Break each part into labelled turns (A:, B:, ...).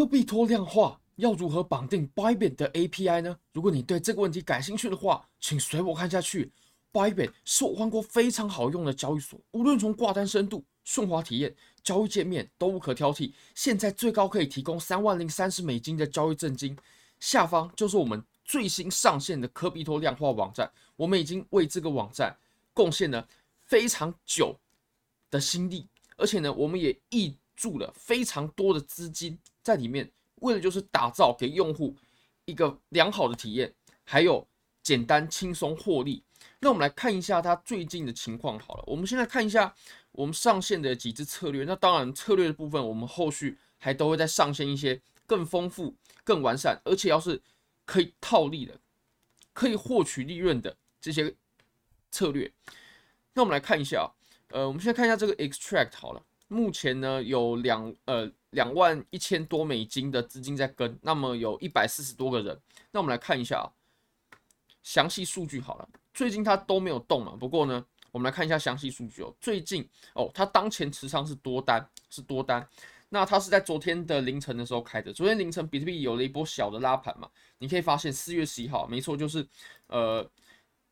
A: 科比托量化要如何绑定 Bybit 的 API 呢？如果你对这个问题感兴趣的话，请随我看下去。Bybit 是我换过非常好用的交易所，无论从挂单深度、顺滑体验、交易界面都无可挑剔。现在最高可以提供三万零三十美金的交易证金。下方就是我们最新上线的科比托量化网站，我们已经为这个网站贡献了非常久的心力，而且呢，我们也一注了非常多的资金在里面，为的就是打造给用户一个良好的体验，还有简单轻松获利。那我们来看一下它最近的情况好了，我们现在看一下我们上线的几支策略。那当然，策略的部分我们后续还都会再上线一些更丰富、更完善，而且要是可以套利的、可以获取利润的这些策略。那我们来看一下啊，呃，我们先看一下这个 extract 好了。目前呢，有两呃两万一千多美金的资金在跟，那么有一百四十多个人。那我们来看一下，详细数据好了，最近它都没有动嘛。不过呢，我们来看一下详细数据哦。最近哦，它当前持仓是多单，是多单。那它是在昨天的凌晨的时候开的。昨天凌晨比特币有了一波小的拉盘嘛，你可以发现四月十一号，没错，就是呃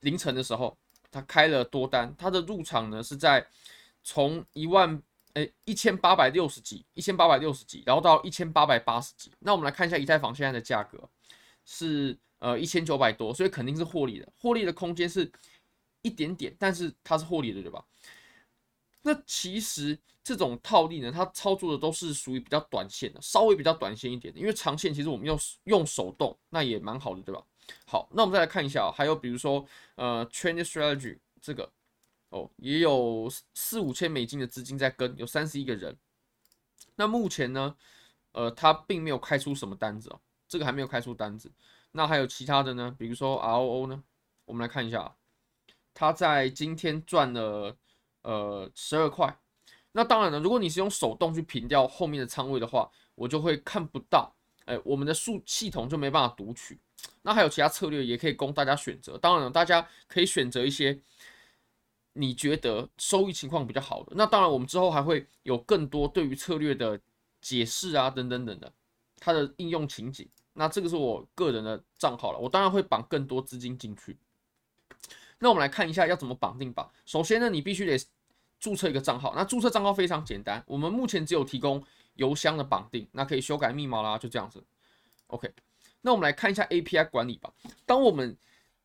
A: 凌晨的时候，它开了多单，它的入场呢是在从一万。诶，一千八百六十几，一千八百六十几，然后到一千八百八十几。那我们来看一下以太坊现在的价格是呃一千九百多，所以肯定是获利的，获利的空间是一点点，但是它是获利的，对吧？那其实这种套利呢，它操作的都是属于比较短线的，稍微比较短线一点的，因为长线其实我们用用手动那也蛮好的，对吧？好，那我们再来看一下，还有比如说呃，Trend Strategy 这个。哦，也有四五千美金的资金在跟，有三十一个人。那目前呢，呃，他并没有开出什么单子哦，这个还没有开出单子。那还有其他的呢？比如说 ROO 呢？我们来看一下，他在今天赚了呃十二块。那当然了，如果你是用手动去平掉后面的仓位的话，我就会看不到，哎，我们的数系统就没办法读取。那还有其他策略也可以供大家选择。当然了，大家可以选择一些。你觉得收益情况比较好的，那当然我们之后还会有更多对于策略的解释啊，等等等的，它的应用情景。那这个是我个人的账号了，我当然会绑更多资金进去。那我们来看一下要怎么绑定吧。首先呢，你必须得注册一个账号。那注册账号非常简单，我们目前只有提供邮箱的绑定，那可以修改密码啦，就这样子。OK，那我们来看一下 API 管理吧。当我们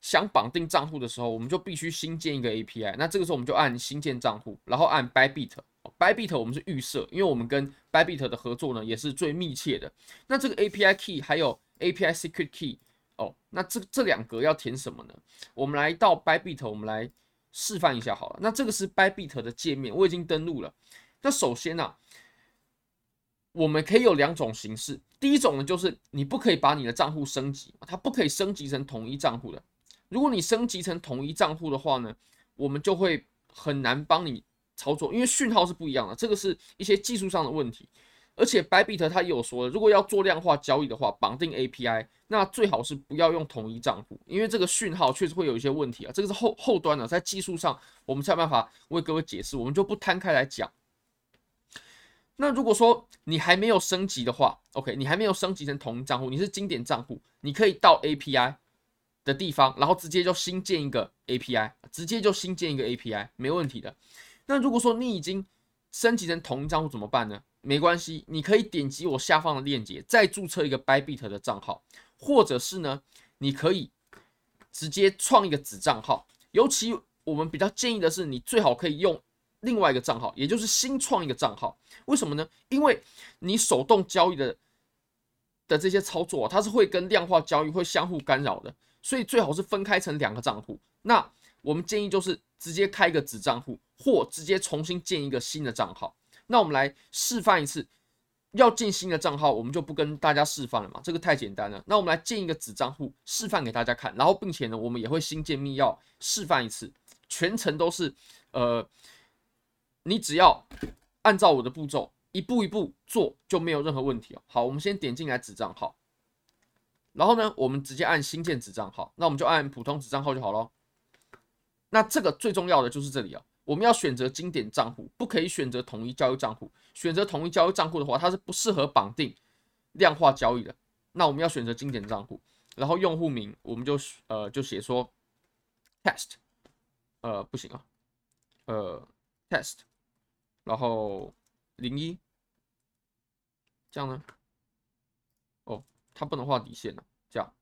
A: 想绑定账户的时候，我们就必须新建一个 API。那这个时候我们就按新建账户，然后按 Bybit。Bybit 我们是预设，因为我们跟 Bybit 的合作呢也是最密切的。那这个 API key 还有 API secret key 哦，那这这两格要填什么呢？我们来到 Bybit，我们来示范一下好了。那这个是 Bybit 的界面，我已经登录了。那首先呢、我们可以有两种形式。第一种呢，就是你不可以把你的账户升级，它不可以升级成统一账户的。如果你升级成统一账户的话呢，我们就会很难帮你操作，因为讯号是不一样的，这个是一些技术上的问题。而且 Bybit 它也有说，如果要做量化交易的话，绑定 API，那最好是不要用统一账户，因为这个讯号确实会有一些问题啊。这个是后后端的，在技术上我们才有办法为各位解释，我们就不摊开来讲。那如果说你还没有升级的话，OK，你还没有升级成统一账户，你是经典账户，你可以到 API。的地方，然后直接就新建一个 API，直接就新建一个 API，没问题的。那如果说你已经升级成同一账户怎么办呢？没关系，你可以点击我下方的链接，再注册一个 Bybit 的账号，或者是呢，你可以直接创一个子账号。尤其我们比较建议的是，你最好可以用另外一个账号，也就是新创一个账号。为什么呢？因为你手动交易的的这些操作，它是会跟量化交易会相互干扰的。所以最好是分开成两个账户。那我们建议就是直接开一个子账户，或直接重新建一个新的账号。那我们来示范一次，要建新的账号，我们就不跟大家示范了嘛，这个太简单了。那我们来建一个子账户，示范给大家看。然后并且呢，我们也会新建密钥，示范一次，全程都是呃，你只要按照我的步骤一步一步做，就没有任何问题哦。好，我们先点进来子账号。然后呢，我们直接按新建子账号，那我们就按普通子账号就好了。那这个最重要的就是这里啊，我们要选择经典账户，不可以选择统一交易账户。选择统一交易账户的话，它是不适合绑定量化交易的，那我们要选择经典账户，然后用户名我们就呃就写说 test，呃不行啊，呃 test，然后零一，这样呢？哦，它不能画底线了，这样，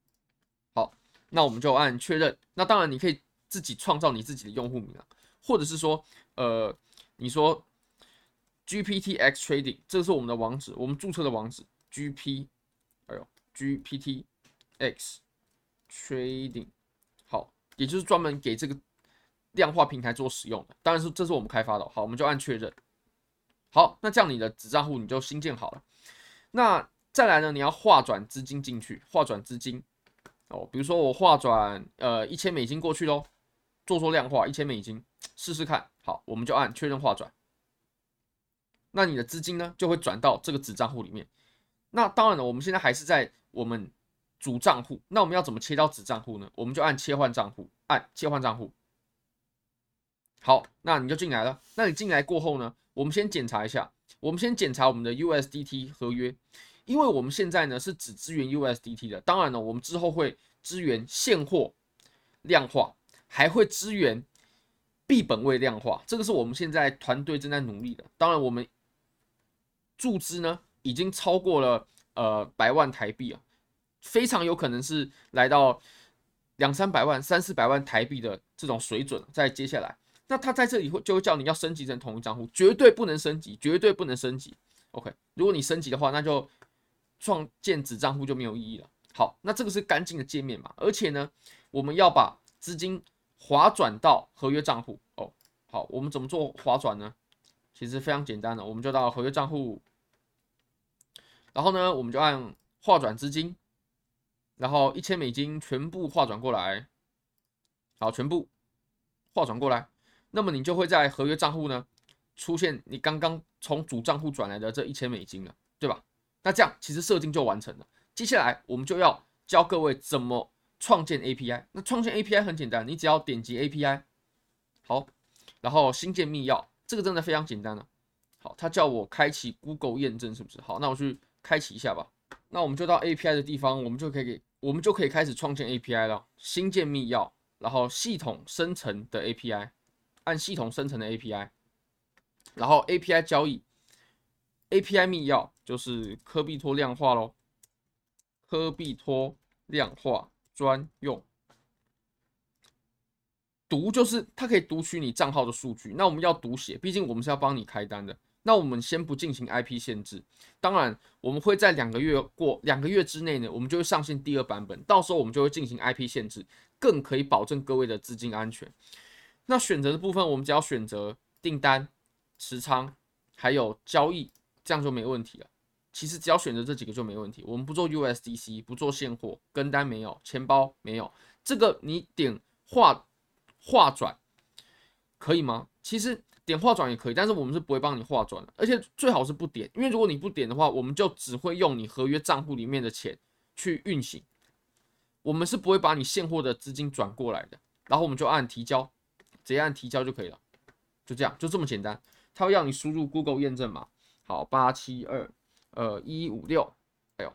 A: 好，那我们就按确认。那当然你可以自己创造你自己的用户名啊，或者是说呃你说。GPTX Trading，这是我们的网址，我们注册的网址 GP，哎呦，GPTX Trading，好，也就是专门给这个量化平台做使用的。当然是这是我们开发的，好，我们就按确认。好，那这样你的子账户你就新建好了。那再来呢，你要划转资金进去，划转资金哦，比如说我划转呃一千美金过去喽，做做量化一千美金试试看。好，我们就按确认划转。那你的资金呢，就会转到这个子账户里面。那当然了，我们现在还是在我们主账户。那我们要怎么切到子账户呢？我们就按切换账户，按切换账户。好，那你就进来了。那你进来过后呢，我们先检查一下。我们先检查我们的 USDT 合约，因为我们现在呢是只支援 USDT 的。当然了，我们之后会支援现货量化，还会支援币本位量化。这个是我们现在团队正在努力的。当然，我们。注资呢，已经超过了呃百万台币啊，非常有可能是来到两三百万、三四百万台币的这种水准。在接下来，那他在这里会就会叫你要升级成同一账户，绝对不能升级，绝对不能升级。OK，如果你升级的话，那就创建子账户就没有意义了。好，那这个是干净的界面嘛，而且呢，我们要把资金划转到合约账户哦。好，我们怎么做划转呢？其实非常简单的，我们就到合约账户。然后呢，我们就按划转资金，然后一千美金全部划转过来，好，全部划转过来，那么你就会在合约账户呢出现你刚刚从主账户转来的这一千美金了，对吧？那这样其实设定就完成了。接下来我们就要教各位怎么创建 API。那创建 API 很简单，你只要点击 API，好，然后新建密钥，这个真的非常简单了。好，他叫我开启 Google 验证，是不是？好，那我去。开启一下吧，那我们就到 API 的地方，我们就可以给，我们就可以开始创建 API 了。新建密钥，然后系统生成的 API，按系统生成的 API，然后 API 交易，API 密钥就是科币托量化喽，科币托量化专用，读就是它可以读取你账号的数据，那我们要读写，毕竟我们是要帮你开单的。那我们先不进行 IP 限制，当然我们会在两个月过两个月之内呢，我们就会上线第二版本，到时候我们就会进行 IP 限制，更可以保证各位的资金安全。那选择的部分，我们只要选择订单、持仓还有交易，这样就没问题了。其实只要选择这几个就没问题。我们不做 USDC，不做现货，跟单没有，钱包没有，这个你点划划转可以吗？其实。点划转也可以，但是我们是不会帮你划转的，而且最好是不点，因为如果你不点的话，我们就只会用你合约账户里面的钱去运行，我们是不会把你现货的资金转过来的。然后我们就按提交，直接按提交就可以了，就这样，就这么简单。它会要你输入 Google 验证码，好，八七二呃一五六，哎呦，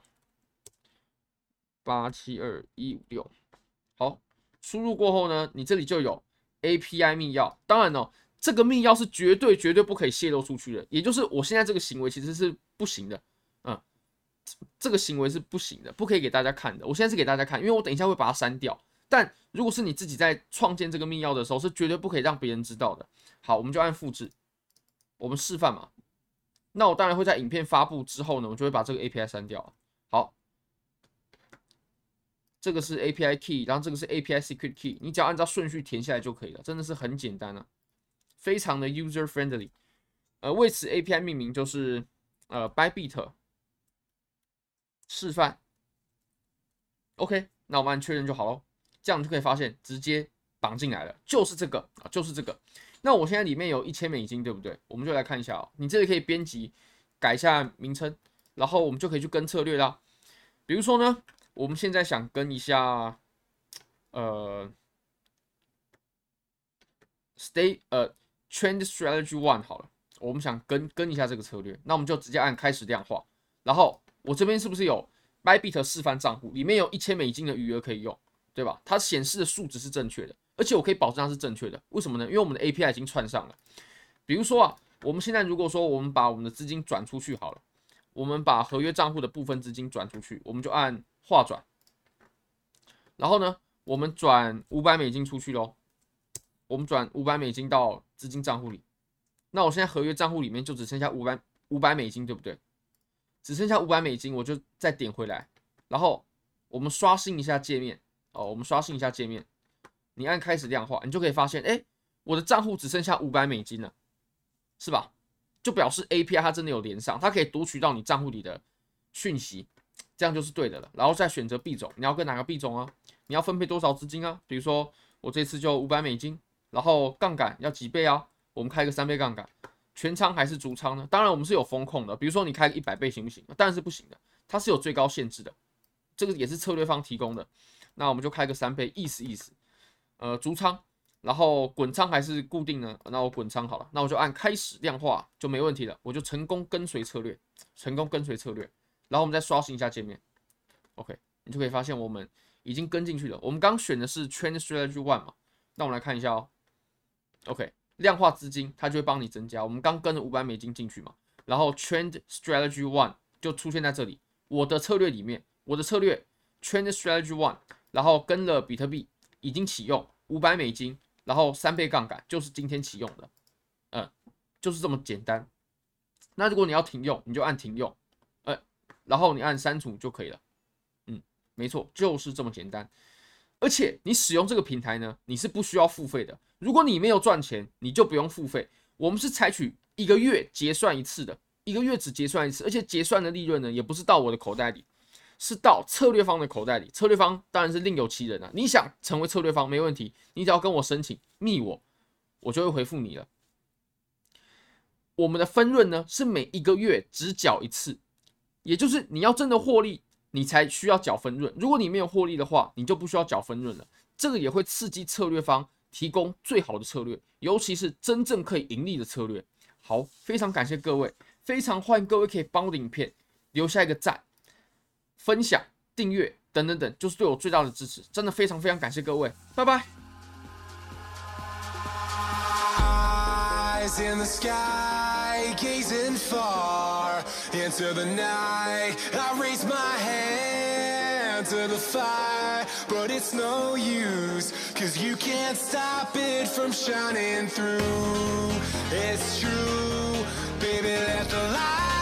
A: 八七二一五六，好，输入过后呢，你这里就有 API 密钥，当然呢。这个密钥是绝对绝对不可以泄露出去的，也就是我现在这个行为其实是不行的，嗯，这个行为是不行的，不可以给大家看的。我现在是给大家看，因为我等一下会把它删掉。但如果是你自己在创建这个密钥的时候，是绝对不可以让别人知道的。好，我们就按复制，我们示范嘛。那我当然会在影片发布之后呢，我就会把这个 API 删掉。好，这个是 API key，然后这个是 API secret key，你只要按照顺序填下来就可以了，真的是很简单啊。非常的 user friendly，呃，为此 API 命名就是呃 Bybit 示范，OK，那我们按确认就好喽，这样就可以发现直接绑进来了，就是这个啊，就是这个。那我现在里面有一千美金，对不对？我们就来看一下哦，你这里可以编辑改一下名称，然后我们就可以去跟策略啦。比如说呢，我们现在想跟一下，呃，stay 呃。Trend Strategy One 好了，我们想跟跟一下这个策略，那我们就直接按开始量化，然后我这边是不是有 Bybit 示范账户，里面有一千美金的余额可以用，对吧？它显示的数值是正确的，而且我可以保证它是正确的。为什么呢？因为我们的 API 已经串上了。比如说啊，我们现在如果说我们把我们的资金转出去好了，我们把合约账户的部分资金转出去，我们就按划转，然后呢，我们转五百美金出去喽。我们转五百美金到资金账户里，那我现在合约账户里面就只剩下五百五百美金，对不对？只剩下五百美金，我就再点回来，然后我们刷新一下界面哦，我们刷新一下界面，你按开始量化，你就可以发现，哎，我的账户只剩下五百美金了，是吧？就表示 API 它真的有连上，它可以读取到你账户里的讯息，这样就是对的了。然后再选择币种，你要跟哪个币种啊？你要分配多少资金啊？比如说我这次就五百美金。然后杠杆要几倍啊？我们开个三倍杠杆，全仓还是足仓呢？当然我们是有风控的，比如说你开个一百倍行不行？当然是不行的，它是有最高限制的，这个也是策略方提供的。那我们就开个三倍，意思意思。呃，足仓，然后滚仓还是固定呢？那我滚仓好了，那我就按开始量化就没问题了，我就成功跟随策略，成功跟随策略。然后我们再刷新一下界面，OK，你就可以发现我们已经跟进去了。我们刚选的是 Trend Strategy One 嘛？那我们来看一下哦。OK，量化资金它就会帮你增加。我们刚跟了五百美金进去嘛，然后 Trend Strategy One 就出现在这里。我的策略里面，我的策略 Trend Strategy One，然后跟了比特币已经启用五百美金，然后三倍杠杆就是今天启用的，嗯，就是这么简单。那如果你要停用，你就按停用，呃，然后你按删除就可以了。嗯，没错，就是这么简单。而且你使用这个平台呢，你是不需要付费的。如果你没有赚钱，你就不用付费。我们是采取一个月结算一次的，一个月只结算一次，而且结算的利润呢，也不是到我的口袋里，是到策略方的口袋里。策略方当然是另有其人啊。你想成为策略方没问题，你只要跟我申请，密我，我就会回复你了。我们的分润呢，是每一个月只缴一次，也就是你要真的获利。你才需要缴分润，如果你没有获利的话，你就不需要缴分润了。这个也会刺激策略方提供最好的策略，尤其是真正可以盈利的策略。好，非常感谢各位，非常欢迎各位可以帮我的影片留下一个赞、分享、订阅等等等，就是对我最大的支持，真的非常非常感谢各位，拜拜。
B: In the sky, gazing far into the night, I raise my hand to the fire, but it's no use, cause you can't stop it from shining through. It's true, baby, let's alive